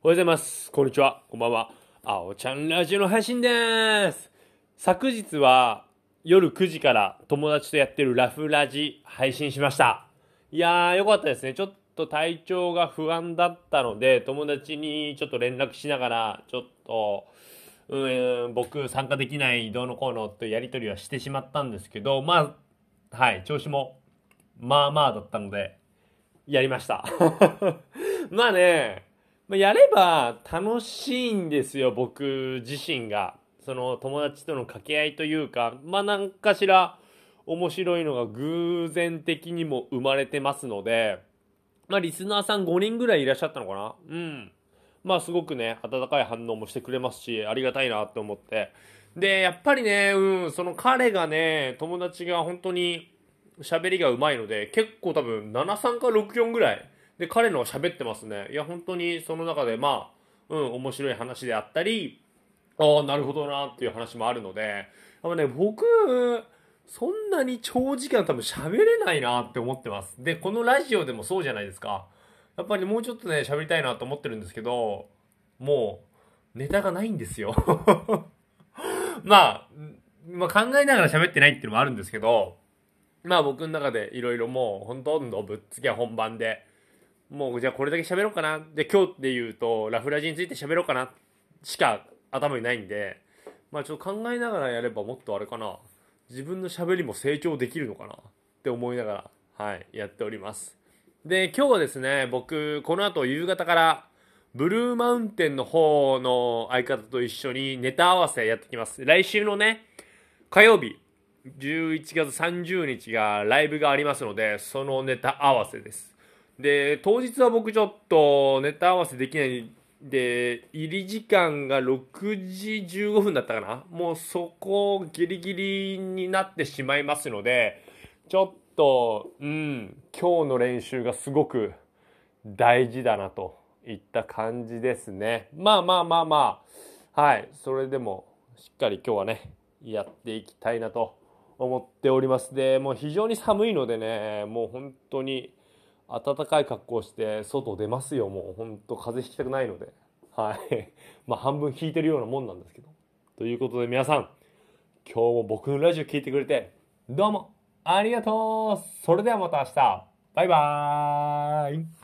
おはようございます。こんにちは。こんばんは。あおちゃんラジオの配信でーす。昨日は夜9時から友達とやってるラフラジ配信しました。いやー、よかったですね。ちょっと体調が不安だったので、友達にちょっと連絡しながら、ちょっと、うん、僕参加できないどうのこうのとやり取りはしてしまったんですけど、まあ、はい、調子もまあまあだったので、やりました。まあね、まあ、やれば楽しいんですよ、僕自身が。その友達との掛け合いというか、まあなんかしら面白いのが偶然的にも生まれてますので、まあリスナーさん5人ぐらいいらっしゃったのかなうん。まあすごくね、温かい反応もしてくれますし、ありがたいなと思って。で、やっぱりね、うん、その彼がね、友達が本当に喋りが上手いので、結構多分73か64ぐらいで彼の喋ってますね。いや、本当にその中でまあ、うん、面白い話であったり、ああ、なるほどなっていう話もあるので、あのね、僕、そんなに長時間多分喋れないなって思ってます。で、このラジオでもそうじゃないですか。やっぱりもうちょっとね、喋りたいなと思ってるんですけど、もう、ネタがないんですよ。まあ、まあ考えながら喋ってないっていうのもあるんですけど、まあ僕の中でいろいろもうほとんどぶっつけ本番で、もうじゃあこれだけ喋ろうかな。で、今日で言うと、ラフラジについて喋ろうかなしか頭にないんで、まあちょっと考えながらやればもっとあれかな。自分の喋りも成長できるのかなって思いながら、はい、やっております。で、今日はですね、僕、この後夕方から、ブルーマウンテンの方の相方と一緒にネタ合わせやってきます。来週のね、火曜日、11月30日がライブがありますので、そのネタ合わせです。で、当日は僕ちょっとネタ合わせできないで、入り時間が6時15分だったかなもうそこギリギリになってしまいますので、ちょっと、うん、今日の練習がすごく大事だなといった感じですね。まあまあまあまあ、はい、それでもしっかり今日はね、やっていきたいなと思っております。で、もう非常に寒いのでね、もう本当に暖かい格好して外出ますよ、もうほんと風邪ひきたくないので。はい。まあ半分引いてるようなもんなんですけど。ということで皆さん、今日も僕のラジオ聴いてくれて、どうもありがとうそれではまた明日バイバーイ